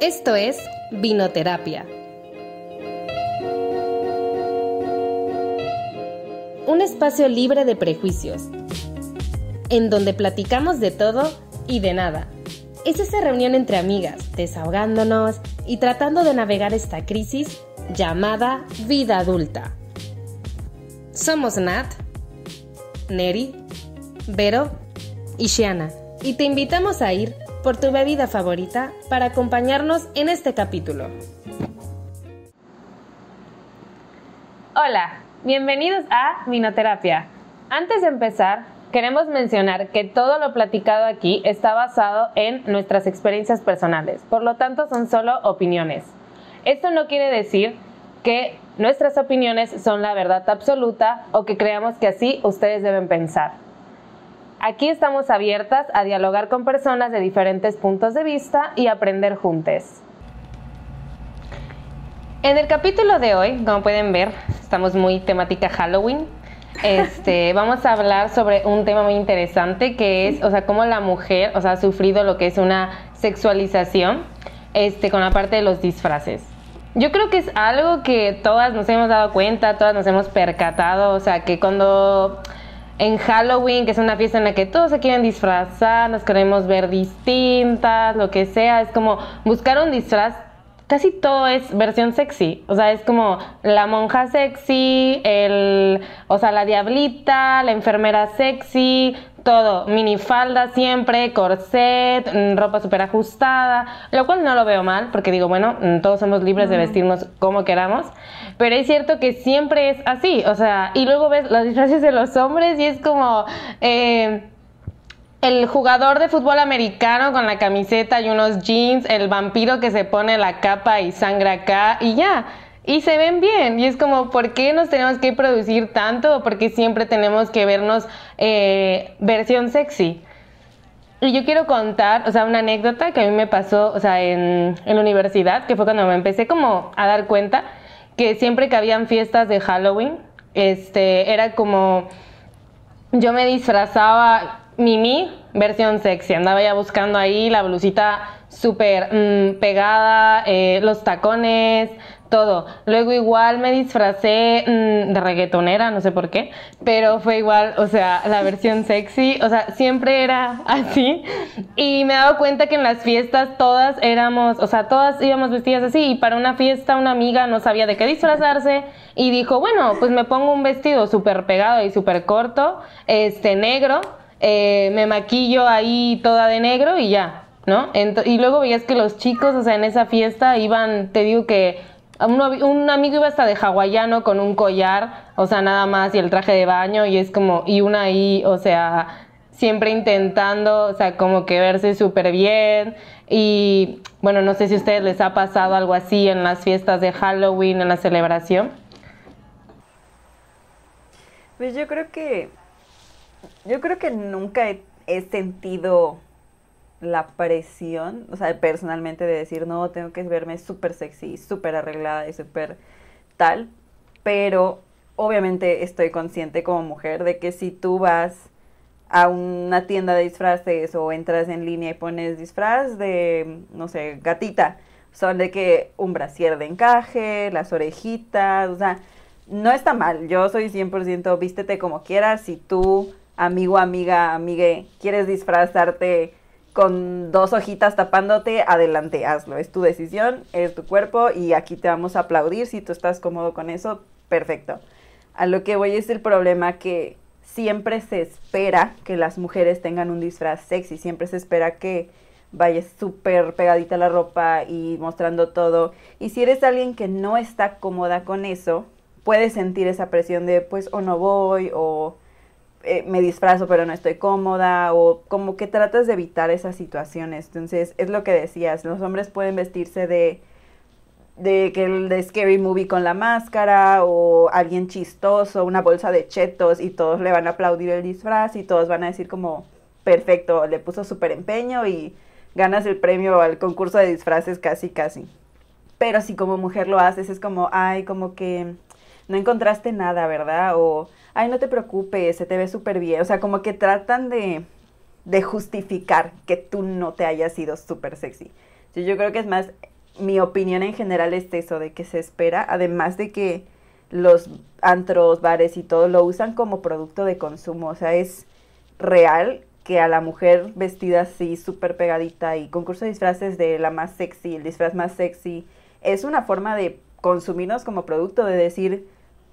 Esto es Vinoterapia. Un espacio libre de prejuicios, en donde platicamos de todo y de nada. Es esa reunión entre amigas, desahogándonos y tratando de navegar esta crisis llamada vida adulta. Somos Nat, Neri, Vero y Shiana, y te invitamos a ir por tu bebida favorita para acompañarnos en este capítulo. Hola, bienvenidos a Vinoterapia. Antes de empezar, queremos mencionar que todo lo platicado aquí está basado en nuestras experiencias personales, por lo tanto son solo opiniones. Esto no quiere decir que nuestras opiniones son la verdad absoluta o que creamos que así ustedes deben pensar. Aquí estamos abiertas a dialogar con personas de diferentes puntos de vista y aprender juntos. En el capítulo de hoy, como pueden ver, estamos muy temática Halloween. Este, vamos a hablar sobre un tema muy interesante que es, o sea, cómo la mujer, o sea, ha sufrido lo que es una sexualización, este, con la parte de los disfraces. Yo creo que es algo que todas nos hemos dado cuenta, todas nos hemos percatado, o sea, que cuando en Halloween, que es una fiesta en la que todos se quieren disfrazar, nos queremos ver distintas, lo que sea, es como buscar un disfraz. Casi todo es versión sexy, o sea, es como la monja sexy, el, o sea, la diablita, la enfermera sexy, todo, minifalda siempre, corset, mm, ropa súper ajustada, lo cual no lo veo mal, porque digo, bueno, mm, todos somos libres de vestirnos como queramos, pero es cierto que siempre es así, o sea, y luego ves las disfraces de los hombres y es como... Eh, el jugador de fútbol americano con la camiseta y unos jeans, el vampiro que se pone la capa y sangra acá y ya y se ven bien. Y es como, ¿por qué nos tenemos que producir tanto? ¿O por qué siempre tenemos que vernos eh, versión sexy? Y yo quiero contar, o sea, una anécdota que a mí me pasó, o sea, en, en la universidad, que fue cuando me empecé como a dar cuenta que siempre que habían fiestas de Halloween, este, era como, yo me disfrazaba Mimi, versión sexy, andaba ya buscando ahí la blusita súper mm, pegada, eh, los tacones, todo. Luego igual me disfracé mm, de reggaetonera, no sé por qué, pero fue igual, o sea, la versión sexy, o sea, siempre era así. Y me he dado cuenta que en las fiestas todas éramos, o sea, todas íbamos vestidas así. Y para una fiesta una amiga no sabía de qué disfrazarse y dijo, bueno, pues me pongo un vestido súper pegado y súper corto, este negro, eh, me maquillo ahí toda de negro y ya. ¿No? y luego veías que los chicos, o sea, en esa fiesta iban, te digo que un, amigo iba hasta de hawaiano con un collar, o sea, nada más, y el traje de baño, y es como, y una ahí, o sea, siempre intentando, o sea, como que verse súper bien. Y bueno, no sé si a ustedes les ha pasado algo así en las fiestas de Halloween, en la celebración. Pues yo creo que, yo creo que nunca he sentido la presión, o sea, personalmente de decir, no, tengo que verme súper sexy, súper arreglada y súper tal, pero obviamente estoy consciente como mujer de que si tú vas a una tienda de disfraces o entras en línea y pones disfraz de, no sé, gatita, son de que un brasier de encaje, las orejitas, o sea, no está mal, yo soy 100% vístete como quieras, si tú, amigo, amiga, amigue, quieres disfrazarte con dos hojitas tapándote, adelante, hazlo. Es tu decisión, es tu cuerpo y aquí te vamos a aplaudir. Si tú estás cómodo con eso, perfecto. A lo que voy es el problema que siempre se espera que las mujeres tengan un disfraz sexy, siempre se espera que vayas súper pegadita la ropa y mostrando todo. Y si eres alguien que no está cómoda con eso, puedes sentir esa presión de pues o no voy o eh, me disfrazo pero no estoy cómoda o como que tratas de evitar esas situaciones. Entonces, es lo que decías, los hombres pueden vestirse de de que el de Scary Movie con la máscara o alguien chistoso, una bolsa de chetos y todos le van a aplaudir el disfraz y todos van a decir como perfecto, le puso súper empeño y ganas el premio al concurso de disfraces casi casi. Pero si como mujer lo haces es como, ay, como que no encontraste nada, ¿verdad? O ay, no te preocupes, se te ve súper bien. O sea, como que tratan de, de justificar que tú no te hayas sido súper sexy. yo creo que es más mi opinión en general es eso, de que se espera, además de que los antros, bares y todo lo usan como producto de consumo, o sea, es real que a la mujer vestida así, súper pegadita y concurso de disfraces de la más sexy, el disfraz más sexy, es una forma de consumirnos como producto, de decir,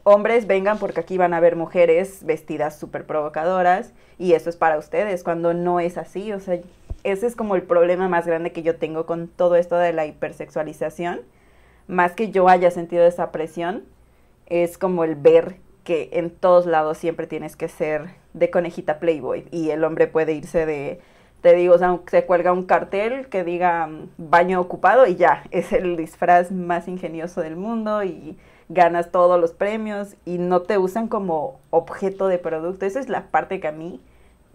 hombres vengan porque aquí van a ver mujeres vestidas súper provocadoras y eso es para ustedes, cuando no es así, o sea, ese es como el problema más grande que yo tengo con todo esto de la hipersexualización, más que yo haya sentido esa presión, es como el ver que en todos lados siempre tienes que ser de conejita Playboy y el hombre puede irse de, te digo, se cuelga un cartel que diga mm, baño ocupado y ya, es el disfraz más ingenioso del mundo y ganas todos los premios y no te usan como objeto de producto. Esa es la parte que a mí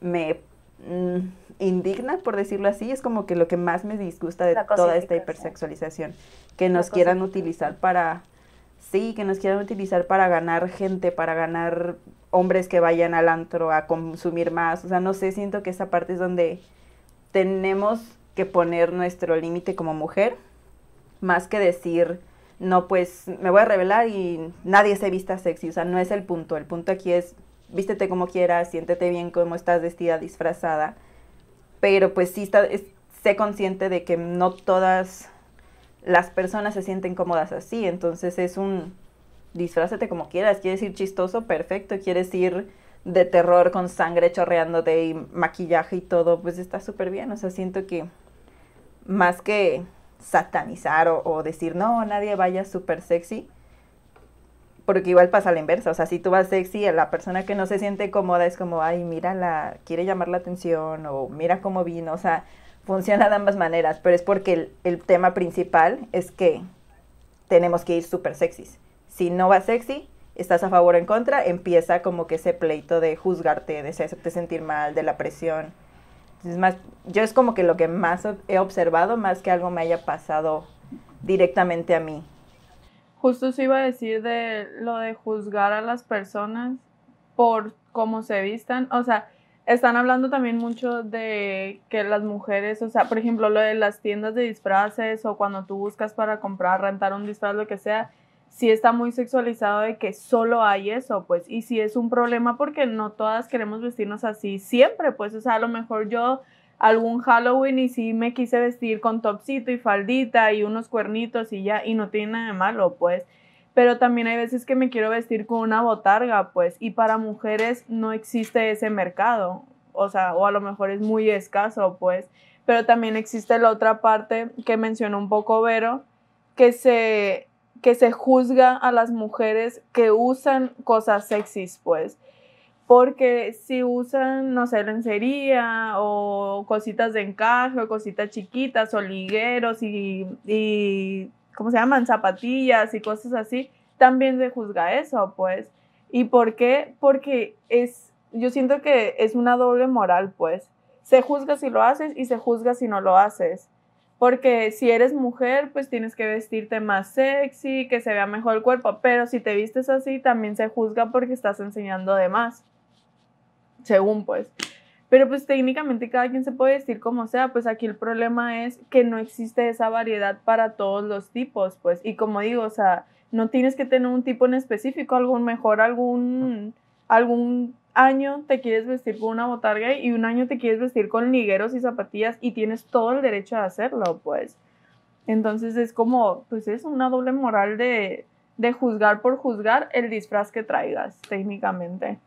me mm, indigna, por decirlo así, es como que lo que más me disgusta de toda esta hipersexualización, que nos quieran utilizar para, sí, que nos quieran utilizar para ganar gente, para ganar hombres que vayan al antro a consumir más, o sea, no sé, siento que esa parte es donde tenemos que poner nuestro límite como mujer, más que decir, no, pues me voy a revelar y nadie se vista sexy, o sea, no es el punto, el punto aquí es vístete como quieras, siéntete bien como estás vestida, disfrazada, pero pues sí está, sé consciente de que no todas las personas se sienten cómodas así, entonces es un disfrázate como quieras, quieres ir chistoso, perfecto, quieres ir de terror con sangre chorreándote y maquillaje y todo, pues está súper bien, o sea, siento que más que satanizar o, decir, no, nadie vaya súper sexy, porque igual pasa la inversa, o sea, si tú vas sexy, la persona que no se siente cómoda es como, ay, mira, la, quiere llamar la atención o mira cómo vino, o sea, funciona de ambas maneras, pero es porque el, el tema principal es que tenemos que ir súper sexys. Si no vas sexy, estás a favor o en contra, empieza como que ese pleito de juzgarte, de hacerte sentir mal, de la presión. Es más, yo es como que lo que más he observado, más que algo me haya pasado directamente a mí. Justo se iba a decir de lo de juzgar a las personas por cómo se vistan. O sea, están hablando también mucho de que las mujeres, o sea, por ejemplo, lo de las tiendas de disfraces o cuando tú buscas para comprar, rentar un disfraz, lo que sea, sí está muy sexualizado de que solo hay eso, pues, y sí es un problema porque no todas queremos vestirnos así siempre, pues, o sea, a lo mejor yo algún Halloween y sí me quise vestir con topsito y faldita y unos cuernitos y ya, y no tiene nada de malo, pues. Pero también hay veces que me quiero vestir con una botarga, pues, y para mujeres no existe ese mercado, o sea, o a lo mejor es muy escaso, pues. Pero también existe la otra parte que mencionó un poco Vero, que se, que se juzga a las mujeres que usan cosas sexys, pues porque si usan, no sé, lencería o cositas de encaje cositas chiquitas o y, y, ¿cómo se llaman? Zapatillas y cosas así, también se juzga eso, pues. ¿Y por qué? Porque es, yo siento que es una doble moral, pues. Se juzga si lo haces y se juzga si no lo haces. Porque si eres mujer, pues tienes que vestirte más sexy, que se vea mejor el cuerpo, pero si te vistes así, también se juzga porque estás enseñando de más según pues. Pero pues técnicamente cada quien se puede decir como sea, pues aquí el problema es que no existe esa variedad para todos los tipos, pues. Y como digo, o sea, no tienes que tener un tipo en específico, algún mejor, algún, algún año te quieres vestir con una botarga y un año te quieres vestir con ligueros y zapatillas y tienes todo el derecho a hacerlo, pues. Entonces es como, pues es una doble moral de, de juzgar por juzgar el disfraz que traigas, técnicamente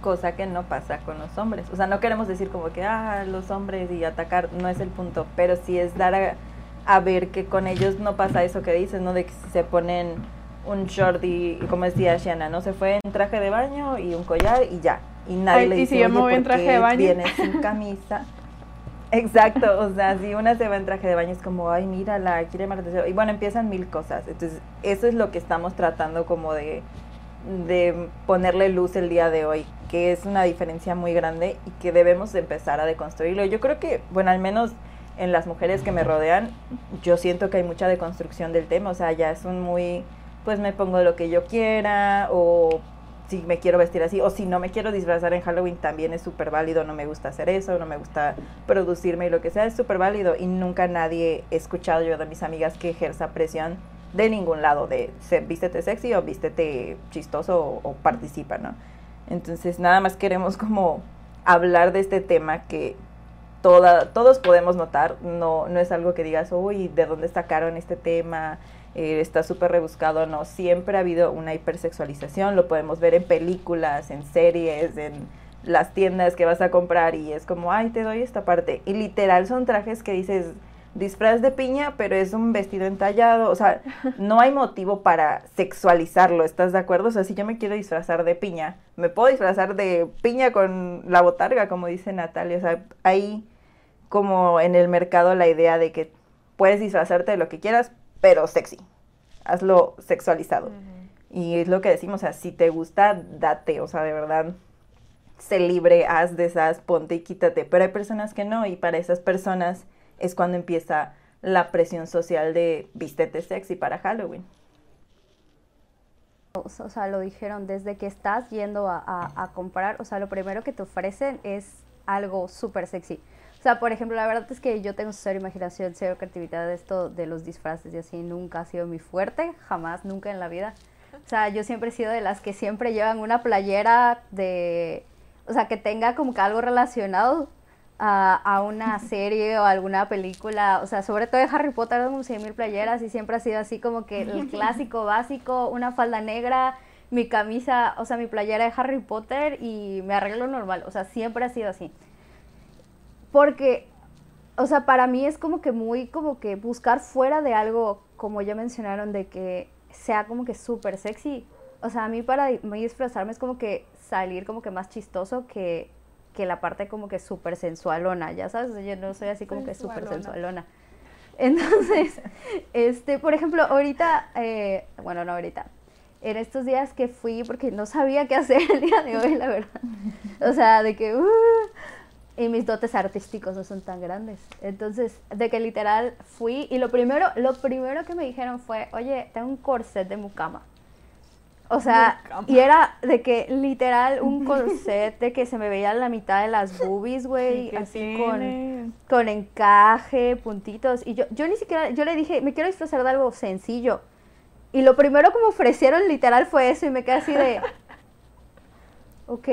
cosa que no pasa con los hombres. O sea, no queremos decir como que, ah, los hombres y atacar, no es el punto, pero sí es dar a, ver que con ellos no pasa eso que dices, ¿no? De que se ponen un short y, como decía Shiana, ¿no? Se fue en traje de baño y un collar y ya. Y nadie le dice, y si yo me voy en traje de baño? sin camisa. Exacto, o sea, si una se va en traje de baño es como, ay, mírala, quiere más atención. Y bueno, empiezan mil cosas. Entonces, eso es lo que estamos tratando como de de ponerle luz el día de hoy, que es una diferencia muy grande y que debemos empezar a deconstruirlo. Yo creo que, bueno, al menos en las mujeres que me rodean, yo siento que hay mucha deconstrucción del tema, o sea, ya es un muy, pues me pongo lo que yo quiera o si me quiero vestir así o si no me quiero disfrazar en Halloween también es súper válido, no me gusta hacer eso, no me gusta producirme y lo que sea, es súper válido y nunca nadie he escuchado yo de mis amigas que ejerza presión de ningún lado, de se, vístete sexy o vístete chistoso o, o participa, ¿no? Entonces nada más queremos como hablar de este tema que toda, todos podemos notar, no, no es algo que digas, uy, ¿de dónde sacaron este tema? Eh, está súper rebuscado, no, siempre ha habido una hipersexualización, lo podemos ver en películas, en series, en las tiendas que vas a comprar y es como, ay, te doy esta parte. Y literal son trajes que dices, disfraz de piña, pero es un vestido entallado, o sea, no hay motivo para sexualizarlo, ¿estás de acuerdo? O sea, si yo me quiero disfrazar de piña, me puedo disfrazar de piña con la botarga, como dice Natalia, o sea, hay como en el mercado la idea de que puedes disfrazarte de lo que quieras, pero sexy, hazlo sexualizado. Y es lo que decimos, o sea, si te gusta, date, o sea, de verdad, sé libre, haz, deshaz, ponte y quítate. Pero hay personas que no, y para esas personas es cuando empieza la presión social de vístete sexy para Halloween. O sea, lo dijeron, desde que estás yendo a, a, a comprar, o sea, lo primero que te ofrecen es algo súper sexy. O sea, por ejemplo, la verdad es que yo tengo cero imaginación, cero creatividad de esto de los disfraces y así, nunca ha sido mi fuerte, jamás, nunca en la vida. O sea, yo siempre he sido de las que siempre llevan una playera de, o sea, que tenga como que algo relacionado a, a, una serie o alguna película, o sea, sobre todo de Harry Potter, como 100 mil playeras y siempre ha sido así como que el clásico básico, una falda negra, mi camisa, o sea, mi playera de Harry Potter y me arreglo normal, o sea, siempre ha sido así. Porque, o sea, para mí es como que muy, como que buscar fuera de algo, como ya mencionaron, de que sea como que súper sexy. O sea, a mí para mí disfrazarme es como que salir como que más chistoso que que la parte como que súper sensualona, ya sabes, yo no soy así como que súper sensualona. Entonces, este, por ejemplo, ahorita, eh, bueno, no ahorita, en estos días que fui, porque no sabía qué hacer el día de hoy, la verdad. O sea, de que, uh, y mis dotes artísticos no son tan grandes. Entonces, de que literal fui, y lo primero, lo primero que me dijeron fue, oye, tengo un corset de mucama. O sea, y era de que literal un corset de que se me veía la mitad de las boobies, güey, así con, con, encaje, puntitos. Y yo, yo ni siquiera, yo le dije, me quiero disfrazar de algo sencillo. Y lo primero que me ofrecieron literal fue eso y me quedé así de, ok.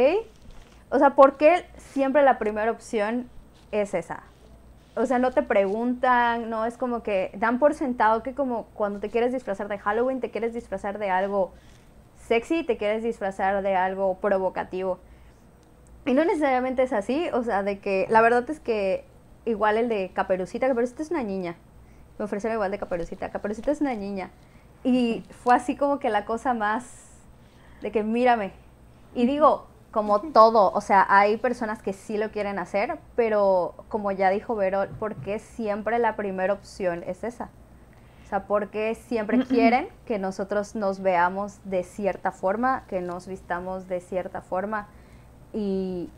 O sea, ¿por qué siempre la primera opción es esa? O sea, no te preguntan, no es como que dan por sentado que como cuando te quieres disfrazar de Halloween, te quieres disfrazar de algo sexy, te quieres disfrazar de algo provocativo. Y no necesariamente es así, o sea, de que la verdad es que igual el de Caperucita, Caperucita es una niña. Me ofrecieron igual de Caperucita, Caperucita es una niña. Y fue así como que la cosa más de que mírame. Y digo, como todo, o sea, hay personas que sí lo quieren hacer, pero como ya dijo Vero, ¿por qué siempre la primera opción es esa? O sea, porque siempre quieren que nosotros nos veamos de cierta forma, que nos vistamos de cierta forma y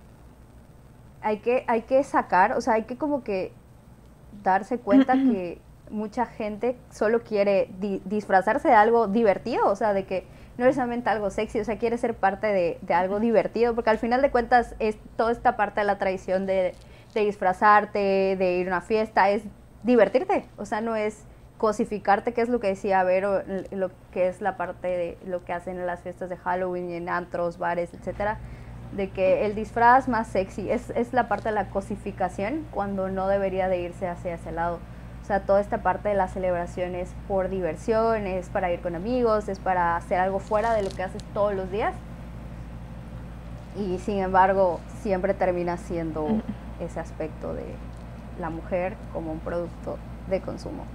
hay que, hay que sacar, o sea, hay que como que darse cuenta que mucha gente solo quiere di disfrazarse de algo divertido, o sea, de que no es solamente algo sexy, o sea, quiere ser parte de, de, algo divertido, porque al final de cuentas es toda esta parte de la tradición de, de disfrazarte, de ir a una fiesta, es divertirte, o sea, no es cosificarte, que es lo que decía Vero, lo que es la parte de lo que hacen en las fiestas de Halloween, en antros, bares, etcétera, de que el disfraz más sexy es, es la parte de la cosificación cuando no debería de irse hacia ese lado. O sea, toda esta parte de la celebración es por diversión, es para ir con amigos, es para hacer algo fuera de lo que haces todos los días. Y sin embargo, siempre termina siendo ese aspecto de la mujer como un producto de consumo.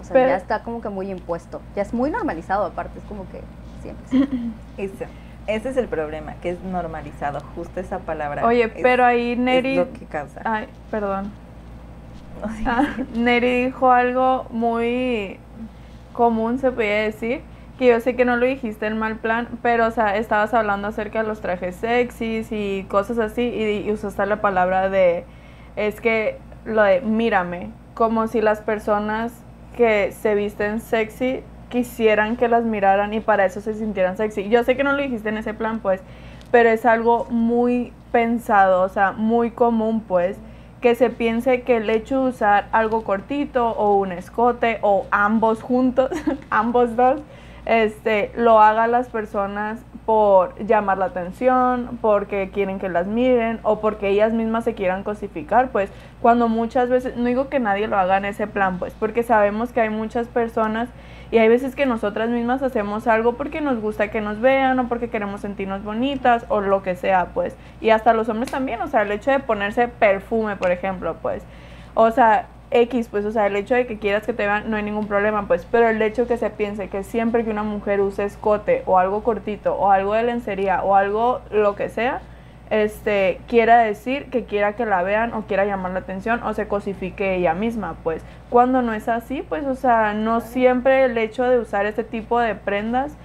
O sea, Pero, ya está como que muy impuesto. Ya es muy normalizado, aparte, es como que siempre. Eso. Ese es el problema, que es normalizado, justo esa palabra. Oye, es, pero ahí Neri... Es lo que causa. Ay, perdón. Ah, Neri dijo algo muy común, se podía decir, que yo sé que no lo dijiste en mal plan, pero, o sea, estabas hablando acerca de los trajes sexys y cosas así, y, y usaste la palabra de, es que, lo de mírame, como si las personas que se visten sexy quisieran que las miraran y para eso se sintieran sexy. Yo sé que no lo dijiste en ese plan, pues, pero es algo muy pensado, o sea, muy común, pues, que se piense que el hecho de usar algo cortito o un escote o ambos juntos, ambos dos, este, lo hagan las personas por llamar la atención, porque quieren que las miren o porque ellas mismas se quieran cosificar, pues cuando muchas veces, no digo que nadie lo haga en ese plan, pues porque sabemos que hay muchas personas y hay veces que nosotras mismas hacemos algo porque nos gusta que nos vean o porque queremos sentirnos bonitas o lo que sea, pues. Y hasta los hombres también, o sea, el hecho de ponerse perfume, por ejemplo, pues. O sea, X, pues, o sea, el hecho de que quieras que te vean no hay ningún problema, pues, pero el hecho que se piense que siempre que una mujer use escote o algo cortito o algo de lencería o algo lo que sea, este, quiera decir que quiera que la vean o quiera llamar la atención o se cosifique ella misma, pues, cuando no es así, pues, o sea, no siempre el hecho de usar este tipo de prendas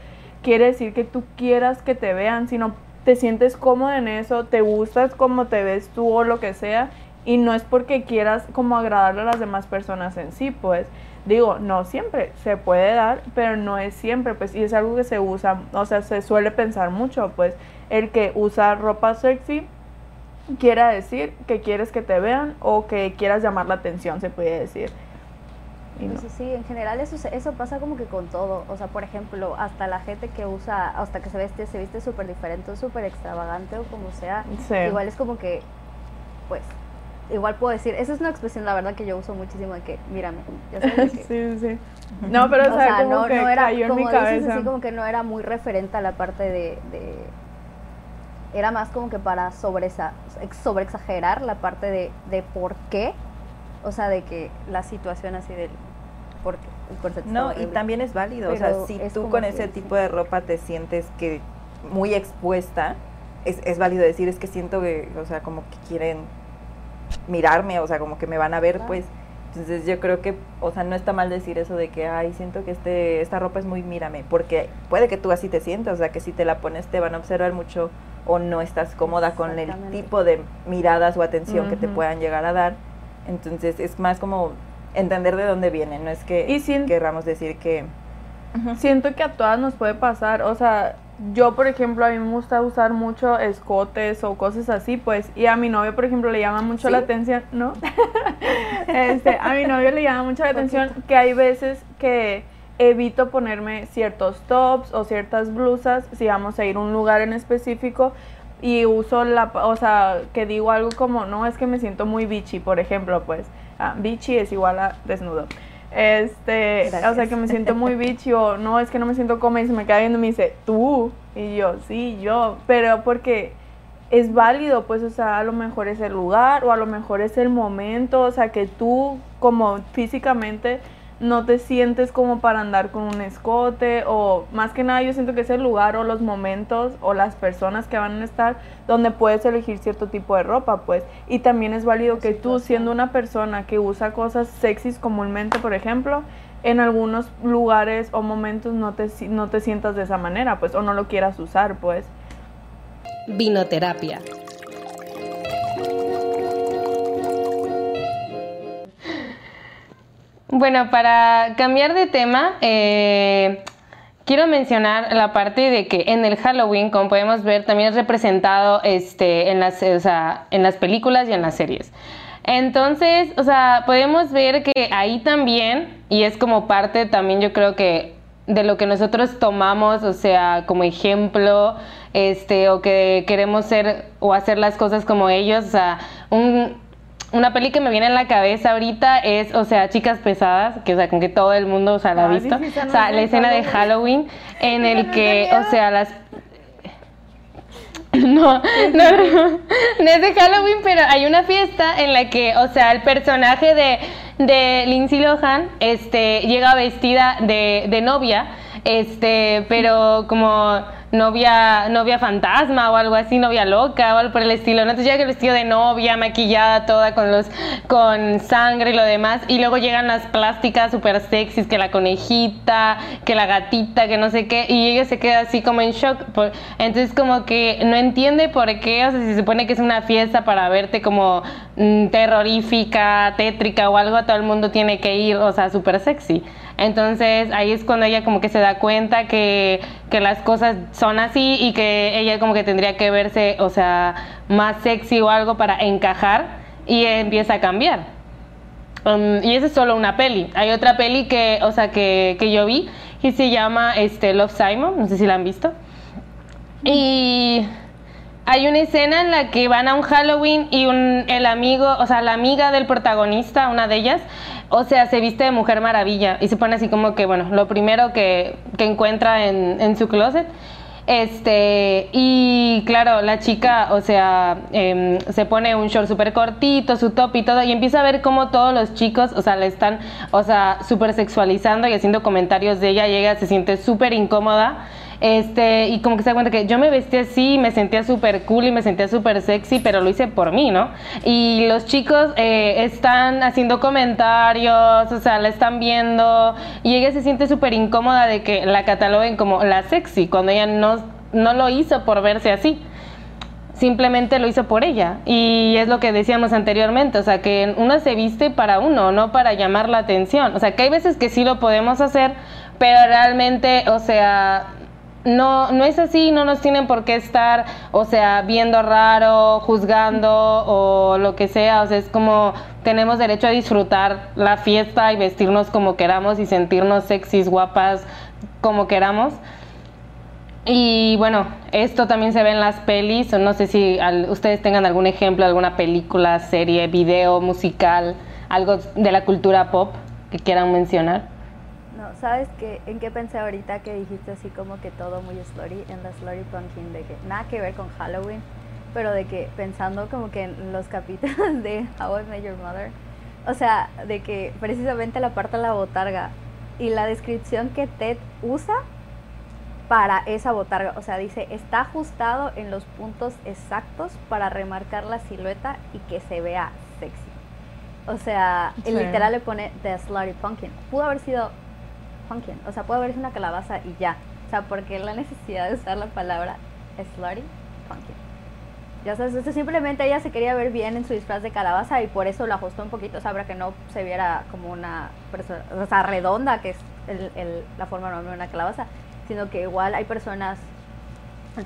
quiere decir que tú quieras que te vean, sino te sientes cómodo en eso, te gustas como te ves tú o lo que sea y no es porque quieras como agradarle a las demás personas en sí, pues digo, no siempre se puede dar, pero no es siempre, pues y es algo que se usa, o sea, se suele pensar mucho, pues el que usa ropa sexy quiera decir que quieres que te vean o que quieras llamar la atención, se puede decir. Pues sí, en general eso, eso pasa como que con todo. O sea, por ejemplo, hasta la gente que usa, hasta que se viste, se viste súper diferente o súper extravagante o como sea, igual es como que, pues, igual puedo decir, esa es una expresión, la verdad, que yo uso muchísimo de que, mírame, ya sabes que, sí, sí. No, pero o, sea, como no, que no era, cayó en mi cabeza. así como que no era muy referente a la parte de, de era más como que para sobre, sobre exagerar la parte de, de por qué, o sea, de que la situación así del por qué, No, y también es válido, o sea, si tú con ese tipo de ropa te sientes que muy expuesta, es, es válido decir, es que siento que, o sea, como que quieren mirarme, o sea, como que me van a ver, pues. Entonces yo creo que, o sea, no está mal decir eso de que, ay, siento que este, esta ropa es muy mírame, porque puede que tú así te sientas, o sea, que si te la pones te van a observar mucho o no estás cómoda con el tipo de miradas o atención que te puedan llegar a dar. Entonces es más como entender de dónde viene, no es que y querramos decir que... Siento que a todas nos puede pasar, o sea, yo, por ejemplo, a mí me gusta usar mucho escotes o cosas así, pues, y a mi novio, por ejemplo, le llama mucho la atención, ¿no? este, a mi novio le llama mucho la atención que hay veces que evito ponerme ciertos tops o ciertas blusas si vamos a ir a un lugar en específico y uso la, o sea, que digo algo como, no, es que me siento muy bichi, por ejemplo, pues, ah, bichi es igual a desnudo. Este, o sea, que me siento muy bichi o no, es que no me siento cómoda y se me queda viendo y me dice, tú. Y yo, sí, yo. Pero porque es válido, pues, o sea, a lo mejor es el lugar o a lo mejor es el momento, o sea, que tú como físicamente no te sientes como para andar con un escote o más que nada yo siento que es el lugar o los momentos o las personas que van a estar donde puedes elegir cierto tipo de ropa, pues. Y también es válido que tú siendo una persona que usa cosas sexys comúnmente, por ejemplo, en algunos lugares o momentos no te, no te sientas de esa manera, pues, o no lo quieras usar, pues. Vinoterapia. Bueno, para cambiar de tema, eh, quiero mencionar la parte de que en el Halloween, como podemos ver, también es representado este, en, las, en las películas y en las series. Entonces, o sea, podemos ver que ahí también, y es como parte también yo creo que de lo que nosotros tomamos, o sea, como ejemplo, este, o que queremos ser o hacer las cosas como ellos, o sea, un, una peli que me viene en la cabeza ahorita es, o sea, Chicas Pesadas, que o sea, con que todo el mundo, o sea, la ha visto. o sea, la escena de Halloween en el que, o sea, las no, no, no, es de Halloween, pero hay una fiesta en la que, o sea, el personaje de, de Lindsay Lohan este, llega vestida de, de novia, este, pero como novia, novia fantasma o algo así, novia loca o algo por el estilo. ¿no? Entonces llega el vestido de novia, maquillada toda con los con sangre y lo demás. Y luego llegan las plásticas super sexys, que la conejita, que la gatita, que no sé qué. Y ella se queda así como en shock. entonces como que no entiende por qué, o sea, si se supone que es una fiesta para verte como mm, terrorífica, tétrica o algo, todo el mundo tiene que ir, o sea, súper sexy. Entonces ahí es cuando ella como que se da cuenta que, que las cosas son así y que ella como que tendría que verse, o sea, más sexy o algo para encajar y empieza a cambiar. Um, y esa es solo una peli. Hay otra peli que, o sea, que, que yo vi y se llama este, Love Simon, no sé si la han visto. Y hay una escena en la que van a un Halloween y un, el amigo, o sea, la amiga del protagonista, una de ellas, o sea, se viste de Mujer Maravilla y se pone así como que, bueno, lo primero que, que encuentra en, en, su closet. Este, y claro, la chica, o sea, eh, se pone un short súper cortito, su top y todo, y empieza a ver cómo todos los chicos, o sea, le están, o sea, súper sexualizando y haciendo comentarios de ella, y ella se siente súper incómoda. Este, y como que se da cuenta que yo me vestía así, me sentía súper cool y me sentía súper sexy, pero lo hice por mí, ¿no? Y los chicos eh, están haciendo comentarios, o sea, la están viendo, y ella se siente súper incómoda de que la cataloguen como la sexy, cuando ella no, no lo hizo por verse así simplemente lo hizo por ella. Y es lo que decíamos anteriormente, o sea, que uno se viste para uno, no para llamar la atención. O sea, que hay veces que sí lo podemos hacer, pero realmente, o sea, no, no es así, no nos tienen por qué estar, o sea, viendo raro, juzgando o lo que sea, o sea, es como tenemos derecho a disfrutar la fiesta y vestirnos como queramos y sentirnos sexys, guapas, como queramos. Y bueno, esto también se ve en las pelis, no sé si al, ustedes tengan algún ejemplo, alguna película, serie, video, musical, algo de la cultura pop que quieran mencionar. ¿Sabes qué? ¿En qué pensé ahorita que dijiste así como que todo muy slutty en la Slutty Pumpkin? De que nada que ver con Halloween, pero de que pensando como que en los capítulos de How I Met Your Mother, o sea, de que precisamente la parte de la botarga y la descripción que Ted usa para esa botarga, o sea, dice, está ajustado en los puntos exactos para remarcar la silueta y que se vea sexy. O sea, sí. literal le pone The Slutty Pumpkin. Pudo haber sido pumpkin. O sea, puede haberse una calabaza y ya. O sea, porque la necesidad de usar la palabra slutty pumpkin. Ya sabes, eso simplemente ella se quería ver bien en su disfraz de calabaza y por eso lo ajustó un poquito, o sea, para que no se viera como una persona, o sea, redonda, que es el, el, la forma normal de una calabaza, sino que igual hay personas,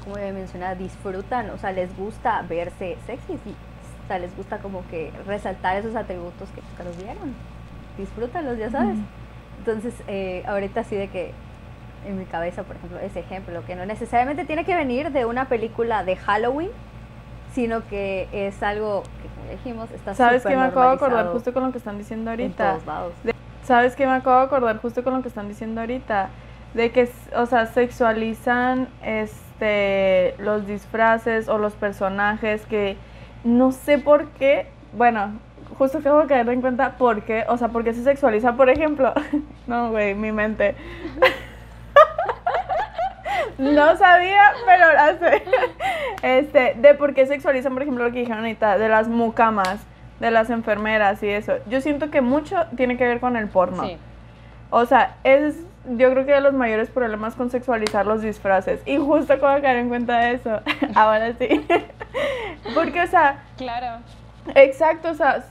como ya mencionaba, disfrutan, o sea, les gusta verse sexy, o sea, les gusta como que resaltar esos atributos que, que los vieron. Disfrútalos, ya sabes. Mm. Entonces, eh, ahorita así de que en mi cabeza, por ejemplo, ese ejemplo, que no necesariamente tiene que venir de una película de Halloween, sino que es algo que, como dijimos, está ¿Sabes qué me acabo de acordar justo con lo que están diciendo ahorita? En todos lados. De, ¿Sabes qué me acabo de acordar justo con lo que están diciendo ahorita? De que, o sea, sexualizan este, los disfraces o los personajes que no sé por qué, bueno, justo acabo de caer en cuenta por qué, o sea, por qué se sexualiza, por ejemplo. no, güey, mi mente. no sabía, pero ahora sé. Este, de por qué sexualizan, por ejemplo, lo que dijeron ahorita, de las mucamas, de las enfermeras y eso. Yo siento que mucho tiene que ver con el porno. Sí. O sea, es yo creo que de los mayores problemas con sexualizar los disfraces. Y justo acabo de caer en cuenta de eso. Ahora sí. Porque, o sea. Claro. Exacto, o sea,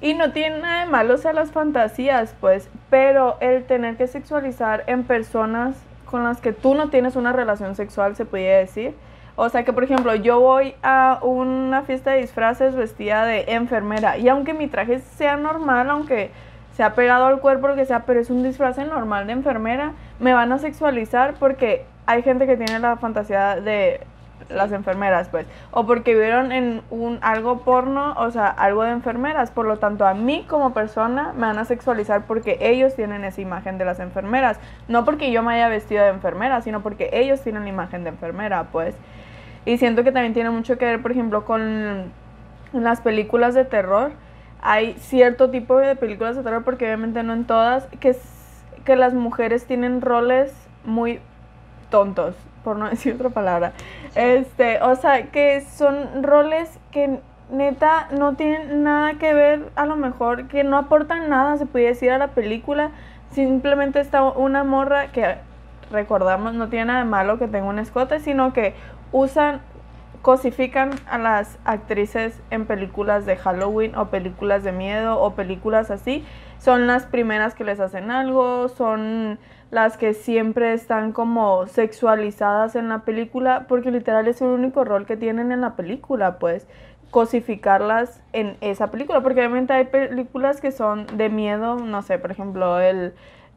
y no tiene nada de malo, o sea, las fantasías, pues, pero el tener que sexualizar en personas con las que tú no tienes una relación sexual, se podría decir. O sea que, por ejemplo, yo voy a una fiesta de disfraces vestida de enfermera y aunque mi traje sea normal, aunque sea pegado al cuerpo, lo que sea, pero es un disfraz normal de enfermera, me van a sexualizar porque hay gente que tiene la fantasía de las enfermeras, pues, o porque vieron en un algo porno, o sea, algo de enfermeras, por lo tanto a mí como persona me van a sexualizar porque ellos tienen esa imagen de las enfermeras, no porque yo me haya vestido de enfermera, sino porque ellos tienen la imagen de enfermera, pues. Y siento que también tiene mucho que ver, por ejemplo, con las películas de terror. Hay cierto tipo de películas de terror, porque obviamente no en todas, que, que las mujeres tienen roles muy tontos, por no decir otra palabra. Este, o sea, que son roles que neta no tienen nada que ver, a lo mejor, que no aportan nada, se puede decir, a la película. Simplemente está una morra que recordamos, no tiene nada de malo que tenga un escote, sino que usan, cosifican a las actrices en películas de Halloween o películas de miedo o películas así, son las primeras que les hacen algo, son las que siempre están como sexualizadas en la película, porque literal es el único rol que tienen en la película, pues cosificarlas en esa película, porque obviamente hay películas que son de miedo, no sé, por ejemplo, el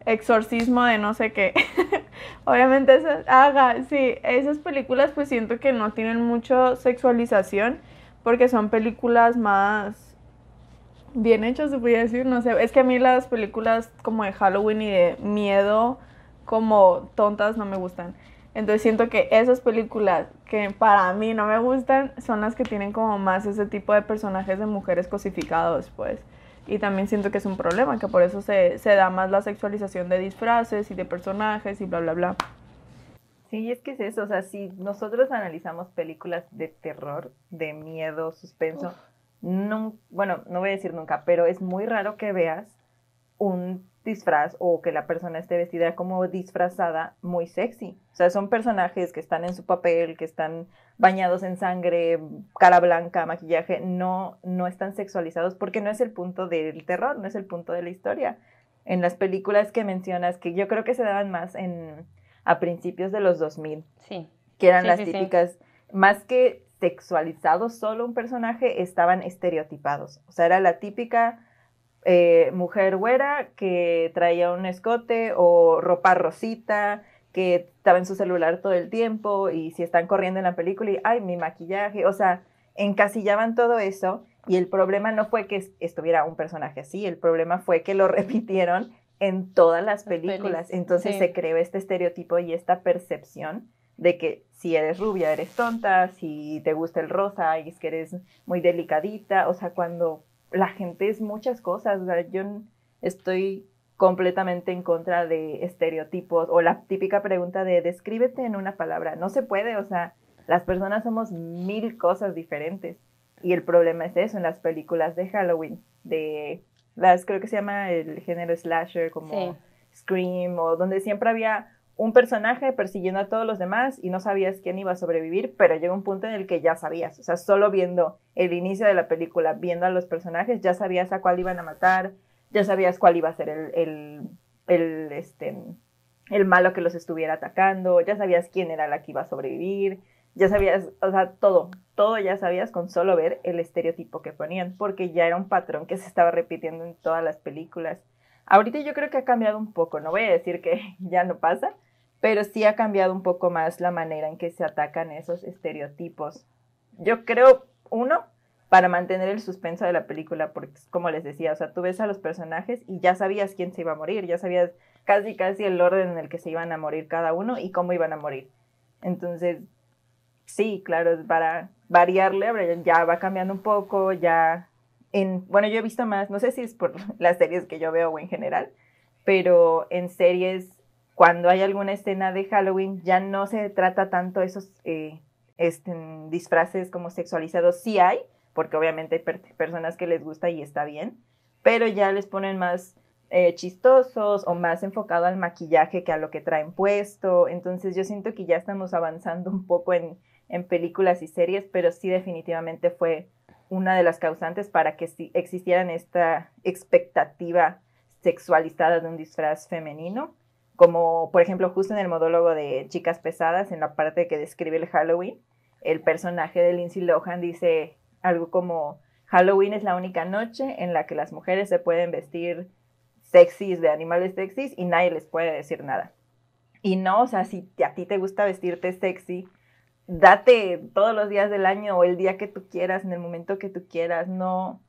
exorcismo de no sé qué. obviamente esas, haga, sí, esas películas pues siento que no tienen mucho sexualización porque son películas más bien hechas, se podría decir, no sé, es que a mí las películas como de Halloween y de miedo como tontas no me gustan. Entonces siento que esas películas que para mí no me gustan son las que tienen como más ese tipo de personajes de mujeres cosificados, pues. Y también siento que es un problema, que por eso se, se da más la sexualización de disfraces y de personajes y bla, bla, bla. Sí, es que es eso, o sea, si nosotros analizamos películas de terror, de miedo, suspenso, no, bueno, no voy a decir nunca, pero es muy raro que veas un disfraz o que la persona esté vestida como disfrazada muy sexy. O sea, son personajes que están en su papel, que están bañados en sangre, cara blanca, maquillaje, no, no están sexualizados porque no es el punto del terror, no es el punto de la historia. En las películas que mencionas, que yo creo que se daban más en, a principios de los 2000, Sí. que eran Sí, las sí, sí. típicas, más que sexualizados solo un personaje, estaban estereotipados. O sea, era la típica eh, mujer güera que traía un escote o ropa rosita, que estaba en su celular todo el tiempo y si están corriendo en la película y, ay, mi maquillaje, o sea, encasillaban todo eso y el problema no fue que es- estuviera un personaje así, el problema fue que lo repitieron en todas las películas. Entonces sí. se creó este estereotipo y esta percepción de que si eres rubia eres tonta, si te gusta el rosa y es que eres muy delicadita, o sea, cuando la gente es muchas cosas, o sea, yo estoy completamente en contra de estereotipos o la típica pregunta de descríbete en una palabra, no se puede, o sea, las personas somos mil cosas diferentes y el problema es eso en las películas de Halloween, de las creo que se llama el género slasher como Sí. Scream o donde siempre había un personaje persiguiendo a todos los demás y no sabías quién iba a sobrevivir, pero llega un punto en el que ya sabías, o sea, solo viendo el inicio de la película, viendo a los personajes, ya sabías a cuál iban a matar, ya sabías cuál iba a ser el, el, el, este, el malo que los estuviera atacando, ya sabías quién era la que iba a sobrevivir, ya sabías, o sea, todo, todo ya sabías con solo ver el estereotipo que ponían, porque ya era un patrón que se estaba repitiendo en todas las películas. Ahorita yo creo que ha cambiado un poco, no voy a decir que ya no pasa, pero sí ha cambiado un poco más la manera en que se atacan esos estereotipos. Yo creo, uno, para mantener el suspenso de la película, porque como les decía, o sea, tú ves a los personajes y ya sabías quién se iba a morir, ya sabías casi casi el orden en el que se iban a morir cada uno y cómo iban a morir. Entonces, sí, claro, es para variarle, ya va cambiando un poco, ya en, bueno, yo he visto más, no sé si es por las series que yo veo o en general, pero en series, cuando hay alguna escena de Halloween, ya no se trata tanto esos eh, este, disfraces como sexualizados, sí hay, porque obviamente hay per- personas que les gusta y está bien, pero ya les ponen más eh, chistosos o más enfocado al maquillaje que a lo que traen puesto, entonces yo siento que ya estamos avanzando un poco en, en películas y series, pero sí definitivamente fue una de las causantes para que existieran esta expectativa sexualizada de un disfraz femenino, como por ejemplo justo en el modólogo de Chicas Pesadas, en la parte que describe el Halloween, el personaje de Lindsay Lohan dice algo como Halloween es la única noche en la que las mujeres se pueden vestir sexys de animales sexys y nadie les puede decir nada. Y no, o sea, si a ti te gusta vestirte sexy, date todos los días del año o el día que tú quieras, en el momento que tú quieras, no,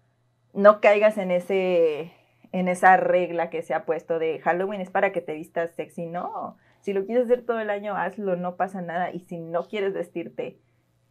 no caigas en ese en esa regla que se ha puesto de Halloween es para que te vistas sexy, no. Si lo quieres hacer todo el año, hazlo, no pasa nada. Y si no quieres vestirte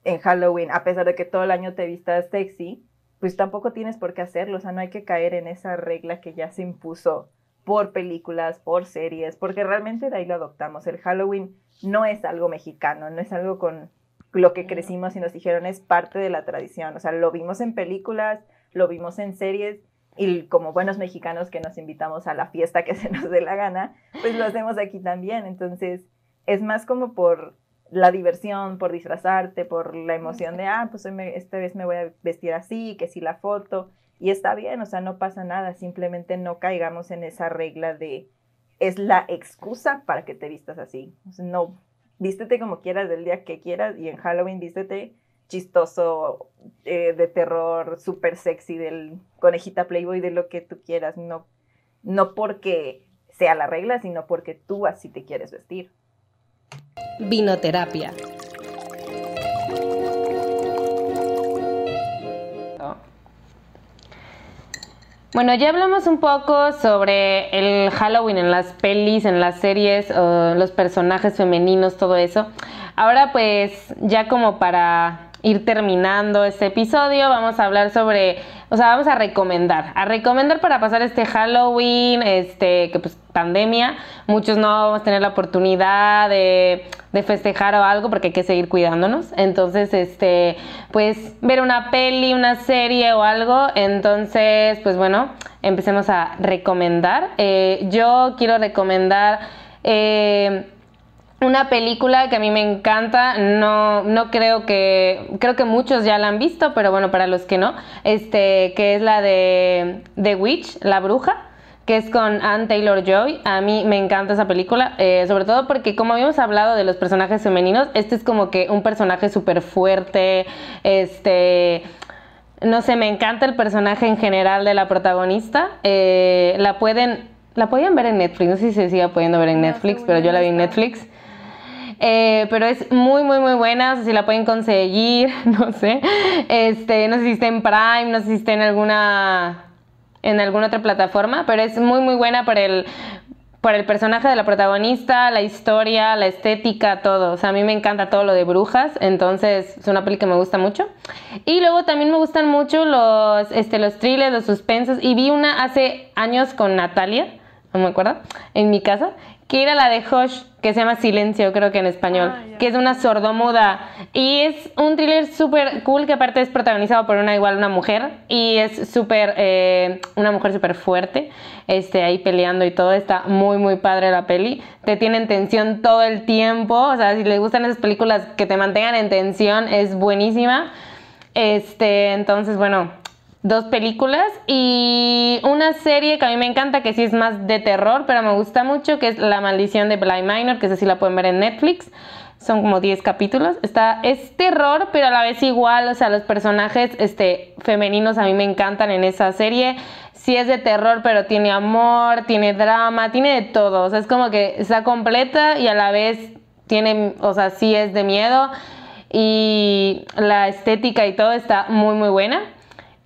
en Halloween, a pesar de que todo el año te vistas sexy, pues tampoco tienes por qué hacerlo. O sea, no hay que caer en esa regla que ya se impuso por películas, por series, porque realmente de ahí lo adoptamos. El Halloween no es algo mexicano, no es algo con lo que crecimos y nos dijeron es parte de la tradición. O sea, lo vimos en películas, lo vimos en series y como buenos mexicanos que nos invitamos a la fiesta que se nos dé la gana, pues lo hacemos aquí también. Entonces, es más como por la diversión, por disfrazarte, por la emoción de, ah, pues me- esta vez me voy a vestir así, que si la foto. Y está bien, o sea, no pasa nada, simplemente no caigamos en esa regla de es la excusa para que te vistas así. No, vístete como quieras del día que quieras y en Halloween vístete chistoso, eh, de terror, súper sexy, del conejita Playboy, de lo que tú quieras, no, no porque sea la regla, sino porque tú así te quieres vestir. Vinoterapia. Bueno, ya hablamos un poco sobre el Halloween en las pelis, en las series, los personajes femeninos, todo eso. Ahora pues ya como para ir terminando este episodio, vamos a hablar sobre, o sea, vamos a recomendar, a recomendar para pasar este Halloween, este, que pues pandemia, muchos no vamos a tener la oportunidad de, de, festejar o algo porque hay que seguir cuidándonos, entonces, este, pues ver una peli, una serie o algo, entonces, pues bueno, empecemos a recomendar. Eh, yo quiero recomendar... Eh, una película que a mí me encanta, no, no creo que, creo que muchos ya la han visto, pero bueno, para los que no, este, que es la de The Witch, La Bruja, que es con Anne Taylor Joy. A mí me encanta esa película, eh, sobre todo porque como habíamos hablado de los personajes femeninos, este es como que un personaje súper fuerte, este... No sé, me encanta el personaje en general de la protagonista. Eh, la pueden, la pueden ver en Netflix, no sé si se sigue pudiendo ver en Netflix, pero yo la vi en Netflix. Eh, pero es muy, muy, muy buena. No sé si la pueden conseguir, no sé. Este, no sé si está en Prime, no sé si está en alguna, en alguna otra plataforma, pero es muy, muy buena por el, por el personaje de la protagonista, la historia, la estética, todo. O sea, a mí me encanta todo lo de brujas, entonces es una peli que me gusta mucho. Y luego también me gustan mucho los, este, los thrillers, los suspensos. Y vi una hace años con Natalia, no me acuerdo, en mi casa, que era la de Hush, que se llama Silencio, creo que en español, ah, que es una sordomuda. Y es un thriller súper cool, que aparte es protagonizado por una igual, una mujer, y es súper, eh, una mujer súper fuerte, este, ahí peleando y todo, está muy, muy padre la peli. Te tiene en tensión todo el tiempo, o sea, si les gustan esas películas que te mantengan en tensión, es buenísima. Este, entonces, bueno, dos películas y una serie que a mí me encanta, que sí es más de terror, pero me gusta mucho, que es La maldición de Bly Minor, que esa sí la pueden ver en Netflix. Son como 10 capítulos. Está, es terror, pero a la vez igual, o sea, los personajes este, femeninos a mí me encantan en esa serie. Sí es de terror, pero tiene amor, tiene drama, tiene de todo. O sea, es como que está completa y a la vez tiene, o sea, sí es de miedo. Y la estética y todo está muy, muy buena.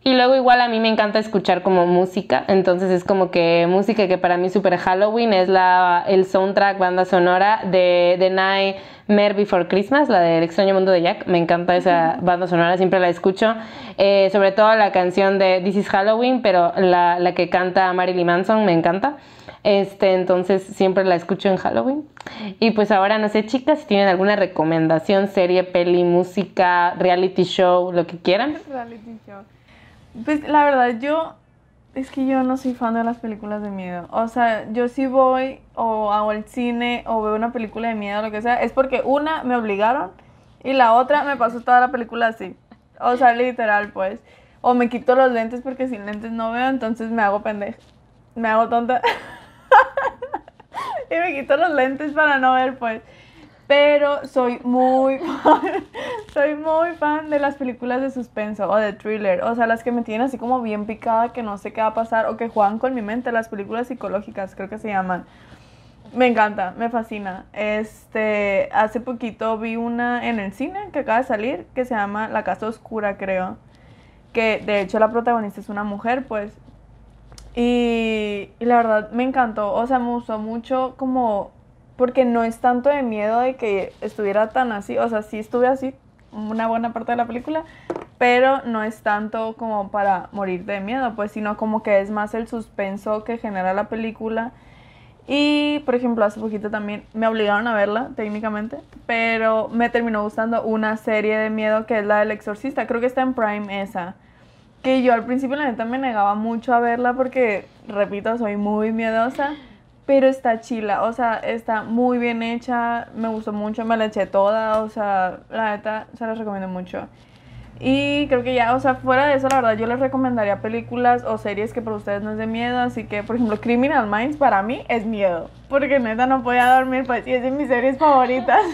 Y luego igual a mí me encanta escuchar como música, entonces es como que música que para mí super Halloween es la, el soundtrack, banda sonora de The Night Before Christmas, la del extraño mundo de Jack, me encanta esa banda sonora, siempre la escucho, eh, sobre todo la canción de This is Halloween, pero la, la que canta Marilyn Manson me encanta. Este, entonces siempre la escucho en Halloween. Y pues ahora no sé, chicas, si tienen alguna recomendación, serie, peli, música, reality show, lo que quieran. Reality show. Pues la verdad, yo es que yo no soy fan de las películas de miedo. O sea, yo si voy o hago el cine o veo una película de miedo o lo que sea, es porque una me obligaron y la otra me pasó toda la película así. O sea, literal, pues. O me quito los lentes porque sin lentes no veo, entonces me hago pendeja. Me hago tonta. y me quito los lentes para no ver, pues pero soy muy fan, soy muy fan de las películas de suspenso o de thriller, o sea, las que me tienen así como bien picada, que no sé qué va a pasar o que juegan con mi mente, las películas psicológicas, creo que se llaman. Me encanta, me fascina. Este, hace poquito vi una en el cine que acaba de salir que se llama La casa oscura, creo. Que de hecho la protagonista es una mujer, pues. Y, y la verdad me encantó, o sea, me gustó mucho como porque no es tanto de miedo de que estuviera tan así, o sea, sí estuve así una buena parte de la película, pero no es tanto como para morir de miedo, pues, sino como que es más el suspenso que genera la película. Y, por ejemplo, hace poquito también me obligaron a verla, técnicamente, pero me terminó gustando una serie de miedo que es la del exorcista, creo que está en Prime esa, que yo al principio la neta me negaba mucho a verla porque, repito, soy muy miedosa pero está chila, o sea, está muy bien hecha, me gustó mucho, me la eché toda, o sea, la neta se la recomiendo mucho. Y creo que ya, o sea, fuera de eso, la verdad, yo les recomendaría películas o series que para ustedes no es de miedo. Así que, por ejemplo, Criminal Minds para mí es miedo. Porque neta no podía dormir, pues, y es de mis series favoritas.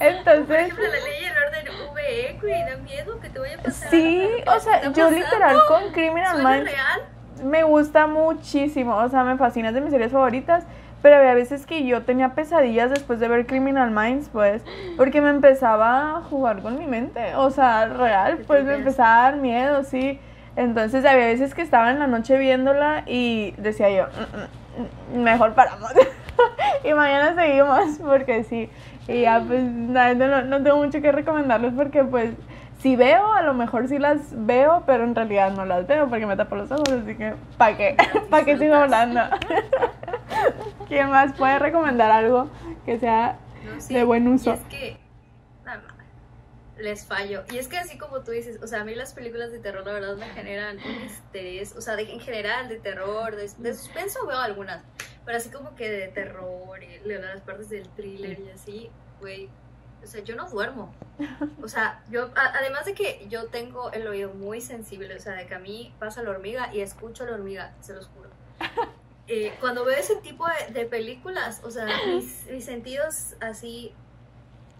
Entonces. Por ejemplo, la ley y el orden VE, güey, da miedo que te vaya a pasar. Sí, ¿Qué o sea, yo literal con Criminal ¿Suena Minds real? Me gusta muchísimo, o sea, me fascina, es de mis series favoritas, pero había veces que yo tenía pesadillas después de ver Criminal Minds, pues, porque me empezaba a jugar con mi mente, o sea, real, pues me empezaba a dar miedo, sí. Entonces había veces que estaba en la noche viéndola y decía yo, "Mm, mm, mm, mejor paramos. y mañana seguimos, porque sí. Y ya, pues, no, no tengo mucho que recomendarles porque, pues, si veo, a lo mejor sí las veo, pero en realidad no las veo porque me tapo los ojos, así que ¿para qué? ¿Para qué sigo hablando? ¿Quién más puede recomendar algo que sea No, sí, de buen y uso? es que. nada les fallo. Y es que así como tú dices, o sea, a mí las películas de terror, la verdad, me generan un estrés. O sea, de, en general, de terror, de, de suspenso veo algunas. Pero así como que de terror, y de las partes del thriller y así, güey. O sea, yo no duermo. O sea, yo, a- además de que yo tengo el oído muy sensible, o sea, de que a mí pasa la hormiga y escucho la hormiga, se los juro. Eh, cuando veo ese tipo de, de películas, o sea, mis, mis sentidos así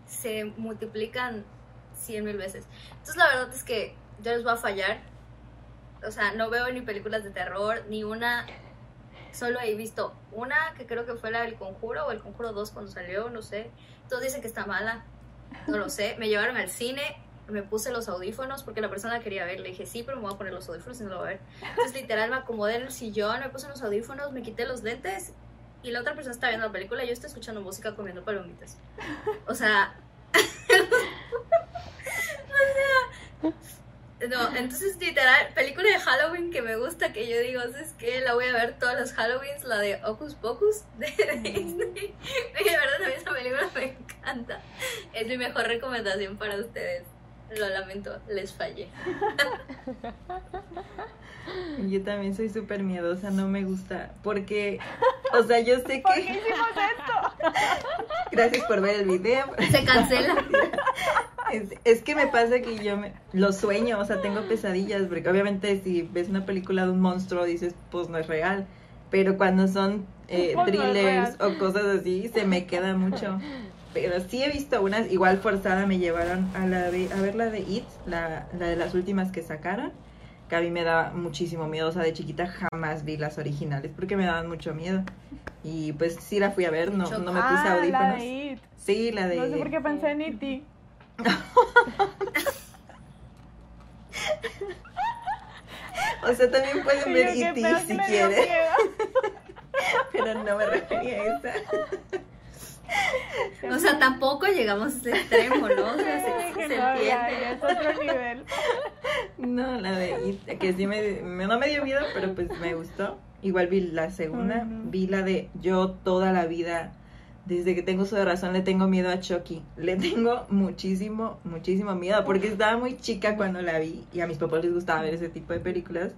se multiplican cien mil veces. Entonces, la verdad es que yo les voy a fallar. O sea, no veo ni películas de terror, ni una. Solo he visto una que creo que fue la del Conjuro o el Conjuro 2 cuando salió, no sé. Todos dicen que está mala. No lo sé. Me llevaron al cine, me puse los audífonos porque la persona quería ver. Le dije, sí, pero me voy a poner los audífonos y no lo voy a ver. Entonces, literal, me acomodé en el sillón, me puse los audífonos, me quité los lentes y la otra persona está viendo la película y yo estoy escuchando música comiendo palomitas. O sea. o sea. No, entonces literal, película de Halloween que me gusta, que yo digo, es que la voy a ver todos los Halloweens, la de Ocus Pocus de Disney. Y de verdad a mí esa película me encanta. Es mi mejor recomendación para ustedes. Lo lamento, les fallé. Yo también soy súper miedosa, no me gusta. Porque, o sea, yo sé ¿Por qué que. hicimos esto? Gracias por ver el video. Se cancela. Es, es que me pasa que yo me, lo sueño, o sea, tengo pesadillas, porque obviamente si ves una película de un monstruo dices, pues no es real, pero cuando son eh, Pues thrillers o cosas así, se me queda mucho. Pero sí he visto unas, igual forzada me llevaron a, la de, a ver la de It, la, la de las últimas que sacaron, que a mí me daba muchísimo miedo, o sea, de chiquita jamás vi las originales, porque me daban mucho miedo. Y pues sí la fui a ver, no, no me puse ah, la audífonos. de It. Sí, la de... No sé por qué pensé en E E.T. O sea, también pueden ver yo, qué E.T. si quieren, pero no me refería a esa. O sea, tampoco llegamos a ese extremo, ¿no? O sea, se, se no, ya, entiende. ya es otro nivel. No, la de It, que sí me, no me dio miedo, pero pues me gustó. Igual vi la segunda, vi la de yo toda la vida, desde que tengo uso de razón, le tengo miedo a Chucky. Le tengo muchísimo, muchísimo miedo, porque estaba muy chica cuando la vi y a mis papás les gustaba ver ese tipo de películas.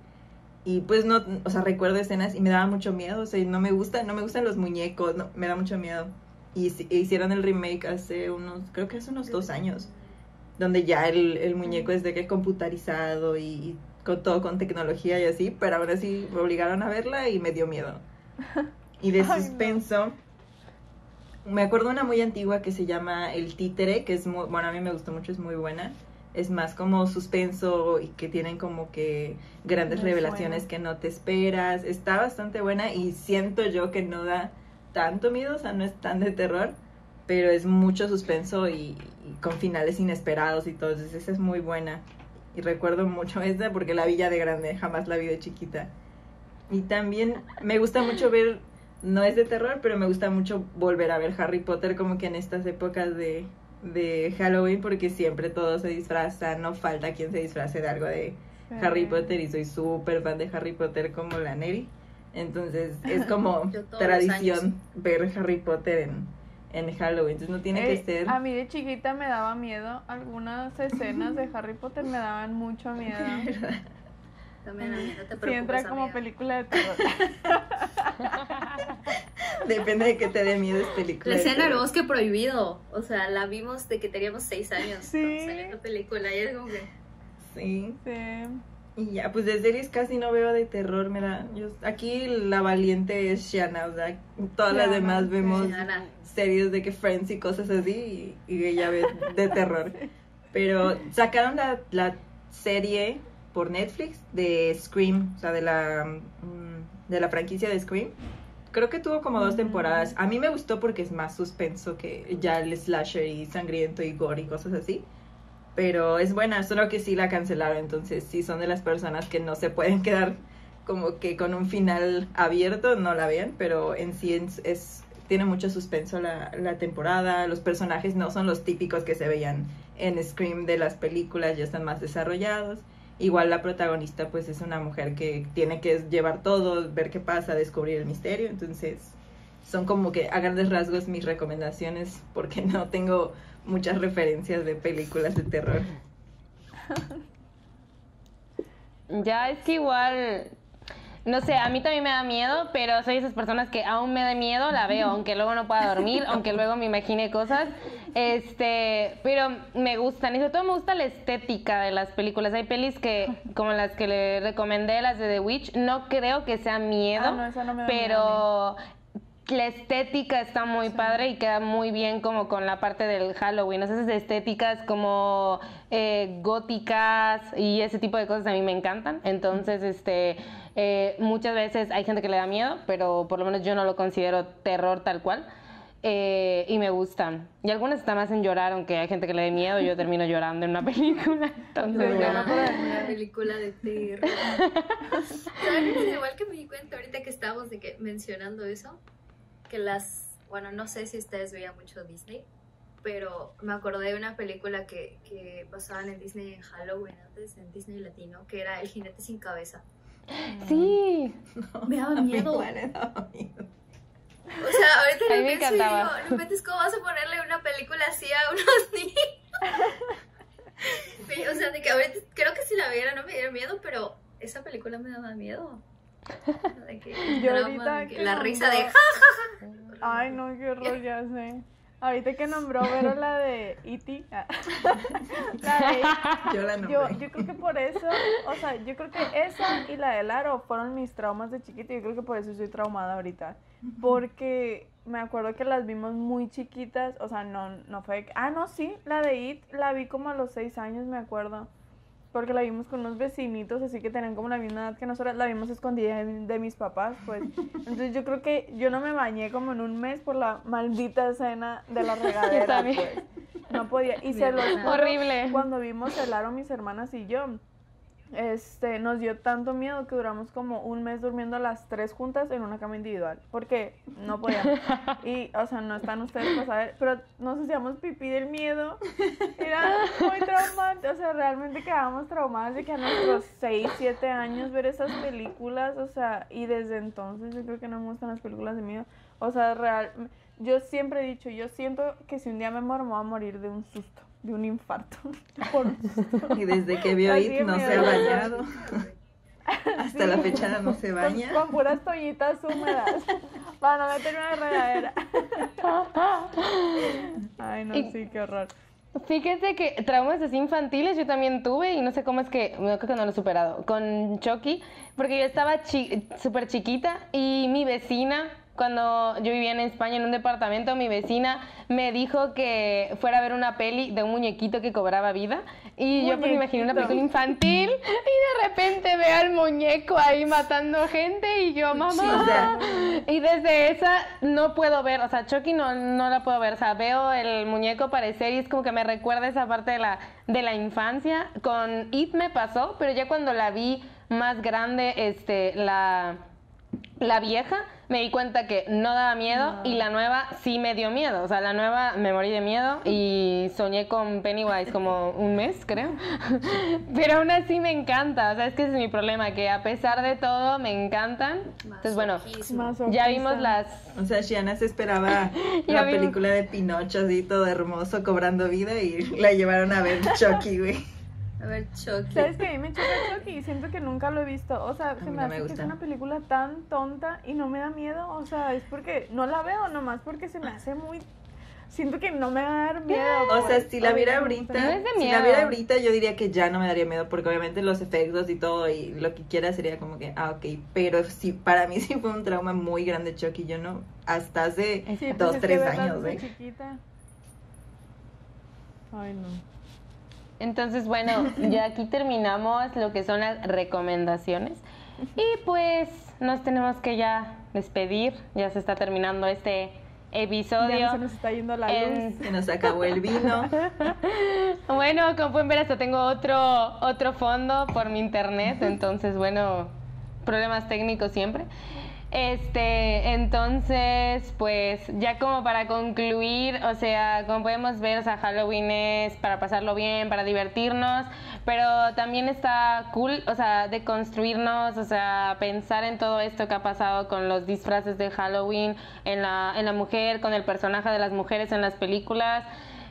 Y pues no, o sea, recuerdo escenas y me daba mucho miedo, o sea, no me gusta, no me gustan los muñecos, no, me da mucho miedo. Y si- hicieron el remake hace unos, creo que hace unos dos años, donde ya el, el muñeco es de que computarizado y, y con todo con tecnología y así, pero ahora sí me obligaron a verla y me dio miedo. Y de Ay, no. Me acuerdo una muy antigua que se llama El Títere, que es muy, bueno, a mí me gustó mucho, es muy buena. Es más como suspenso y que tienen como que grandes revelaciones que no te esperas. Está bastante buena y siento yo que no da tanto miedo, o sea, no es tan de terror, pero es mucho suspenso y, y con finales inesperados y todo. Entonces, esa es muy buena. Y recuerdo mucho esa porque la vi ya de grande, jamás la vi de chiquita. Y también me gusta mucho ver, no es de terror, pero me gusta mucho volver a ver Harry Potter como que en estas épocas de, de Halloween porque siempre todos se disfrazan, no falta quien se disfrace de algo de Harry Potter y soy súper fan de Harry Potter como la Neri. Entonces es como tradición ver Harry Potter en, en Halloween. Entonces no tiene que ser... A mí de chiquita me daba miedo. Algunas escenas de Harry Potter me daban mucho miedo. También a mí, no te preocupes, entra como amiga. película de terror. Depende de que te dé miedo esta película. La escena del bosque prohibido. O sea, la vimos de que teníamos seis años. Sí. salió esta película. Y era como que. Sí. Sí. Y ya, pues de series casi no veo de terror, mira. Yo, aquí la valiente es Shanna, o sea, todas las demás vemos series de que Friends y cosas así y, y ella ve de terror. Pero sacaron la, la serie por Netflix de Scream, o sea, de la, mm, de la franquicia de Scream. Creo que tuvo como dos temporadas. A mí me gustó porque es más suspenso que ya el slasher y sangriento y gore y cosas así. Pero es buena, solo que sí la cancelaron. Entonces, si son de las personas que no se pueden quedar como que con un final abierto, no la vean. Pero en sí es, es- tiene mucho suspenso la, la temporada. Los personajes no son los típicos que se veían en Scream de las películas, ya están más desarrollados. Igual la protagonista pues es una mujer que tiene que llevar todo, ver qué pasa, descubrir el misterio. Entonces, son como que a grandes rasgos mis recomendaciones porque no tengo muchas referencias de películas de terror. Ya es que igual, no sé, a mí también me da miedo, pero soy esas personas que aún me da miedo, la veo, aunque luego no pueda dormir, aunque luego me imagine cosas. Este, pero me gustan, y sobre todo me gusta la estética de las películas. Hay pelis que, como las que le recomendé, las de The Witch, no creo que sea miedo, Ah, no, esa no me pero la estética está muy padre y queda muy bien como con la parte del Halloween. Esas estéticas como eh, góticas y ese tipo de cosas a mí me encantan. Entonces, este, eh, muchas veces hay gente que le da miedo, pero por lo menos yo no lo considero terror tal cual. Eh, y me gustan. Y algunas están más en llorar, aunque hay gente que le dé miedo, yo termino llorando en una película. Entonces, miedo. Una película de terror. ¿Saben? Igual que me di cuenta ahorita que estábamos de que mencionando eso, que las, bueno, no sé si ustedes veían mucho Disney, pero me acordé de una película que, que pasaban en Disney en Halloween antes, en Disney Latino, que era El jinete sin cabeza. Sí. Me daba miedo. Igual me daba miedo. O sea, ahorita A mí lo me pienso y encantaba. digo, no inventes cómo vas a ponerle una película así a unos niños. O sea, de que ahorita creo que si la viera no me diera miedo, pero esa película me daba miedo. De que, Yo ahorita de que la nombró- risa de Ay, no, qué horror, ya sé. Ahorita que nombró Vero la de E.T. ah, la de Yo la nombré. yo creo que por eso, o sea, yo creo que esa y la del aro fueron mis traumas de chiquita. y Yo creo que por eso estoy traumada ahorita. Porque me acuerdo que las vimos muy chiquitas. O sea, no, no fue. que- Ah, no, sí, la de It la vi como a los seis años, me acuerdo. Porque la vimos con unos vecinitos, así que tenían como la misma edad que nosotros. La vimos escondida de, de mis papás, pues. Entonces yo creo que yo no me bañé como en un mes por la maldita escena de la regadera, pues. No podía. Y se los juro, Horrible. cuando vimos aro, mis hermanas y yo, este, nos dio tanto miedo que duramos como un mes durmiendo las tres juntas en una cama individual. Porque no podíamos. Y, o sea, no están ustedes para saber, pero nos hacíamos pipí del miedo. Era muy traumante. O sea, realmente quedábamos traumadas de que a nuestros 6, 7 años ver esas películas. O sea, y desde entonces yo creo que no me gustan las películas de miedo. O sea, real. Yo siempre he dicho, yo siento que si un día me muero, me voy a morir de un susto, de un infarto. Por. Y desde que vio It no se ha bañado. Hasta la fecha no se baña. Con, con puras toallitas húmedas. Para no meter una regadera. Ay, no, Y- sí, qué horror. Fíjese que traumas así infantiles yo también tuve y no sé cómo es que, no creo que no lo he superado, con Chucky, porque yo estaba chi- súper chiquita y mi vecina, cuando yo vivía en España en un departamento, mi vecina me dijo que fuera a ver una peli de un muñequito que cobraba vida. Y yo pues me imaginé una película infantil. Y de repente veo al muñeco ahí matando gente y yo, mamá, y desde esa no puedo ver, o sea, Chucky no, no la puedo ver, o sea, veo el muñeco aparecer y es como que me recuerda esa parte de la, de la infancia. Con It me pasó, pero ya cuando la vi más grande, este, la, la vieja, me di cuenta que no daba miedo y la nueva sí me dio miedo, o sea, la nueva me morí de miedo y soñé con Pennywise como un mes, creo. Pero aún así me encanta, o sea, es que ese es mi problema, que a pesar de todo me encantan. Entonces, bueno, ya vimos las O sea, Shiana se esperaba la vimos. película de Pinocho así todo hermoso cobrando vida y la llevaron a ver Chucky, güey. A ver, Chucky. ¿Sabes que A mí me choca Chucky y siento que nunca lo he visto. O sea, se me no hace me que es una película tan tonta y no me da miedo. O sea, es porque no la veo nomás porque se me hace muy... Siento que no me va a dar miedo. O sea, pues. si la viera ahorita, No si la viera ahorita yo diría que ya no me daría miedo porque obviamente los efectos y todo y lo que quiera sería como que, ah, ok, pero sí, para mí sí fue un trauma muy grande Chucky, yo no, hasta hace Sí, pues dos, es que tres años, ¿eh? chiquita. Ay, no. Entonces, bueno, ya aquí terminamos lo que son las recomendaciones. Y pues nos tenemos que ya despedir. Ya se está terminando este episodio. Ya se nos está yendo la En- luz. Se nos acabó el vino. Bueno, como pueden ver, hasta tengo otro, otro fondo por mi internet. Entonces, bueno, problemas técnicos siempre. Este, entonces, pues ya como para concluir, o sea, como podemos ver, o sea, Halloween es para pasarlo bien, para divertirnos, pero también está cool, o sea, de construirnos, o sea, pensar en todo esto que ha pasado con los disfraces de Halloween en la, en la mujer, con el personaje de las mujeres en las películas.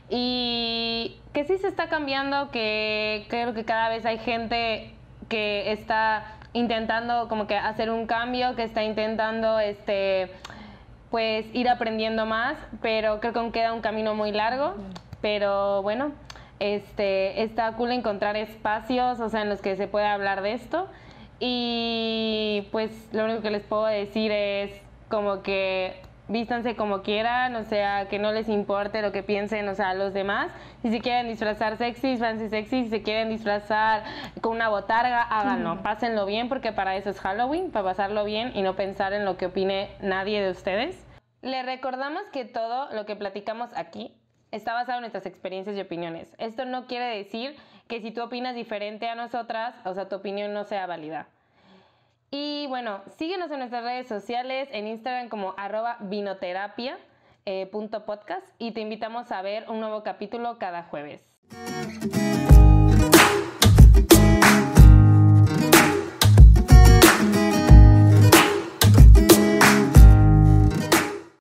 Y que sí se está cambiando, que creo que cada vez hay gente que está intentando como que hacer un cambio, que está intentando este pues ir aprendiendo más, pero creo que aún queda un camino muy largo, pero bueno, este está cool encontrar espacios, o sea, en los que se puede hablar de esto. Y pues lo único que les puedo decir es como que vístanse como quieran, o sea, que no les importe lo que piensen, o sea, los demás. Si se quieren disfrazar sexy, disfrazense sexy. Si se quieren disfrazar con una botarga, háganlo. Pásenlo bien, porque para eso es Halloween, para pasarlo bien y no pensar en lo que opine nadie de ustedes. Les recordamos que todo lo que platicamos aquí está basado en nuestras experiencias y opiniones. Esto no quiere decir que si tú opinas diferente a nosotras, o sea, tu opinión no sea válida. Y bueno, síguenos en nuestras redes sociales, en Instagram como arroba vinoterapia eh, y te invitamos a ver un nuevo capítulo cada jueves.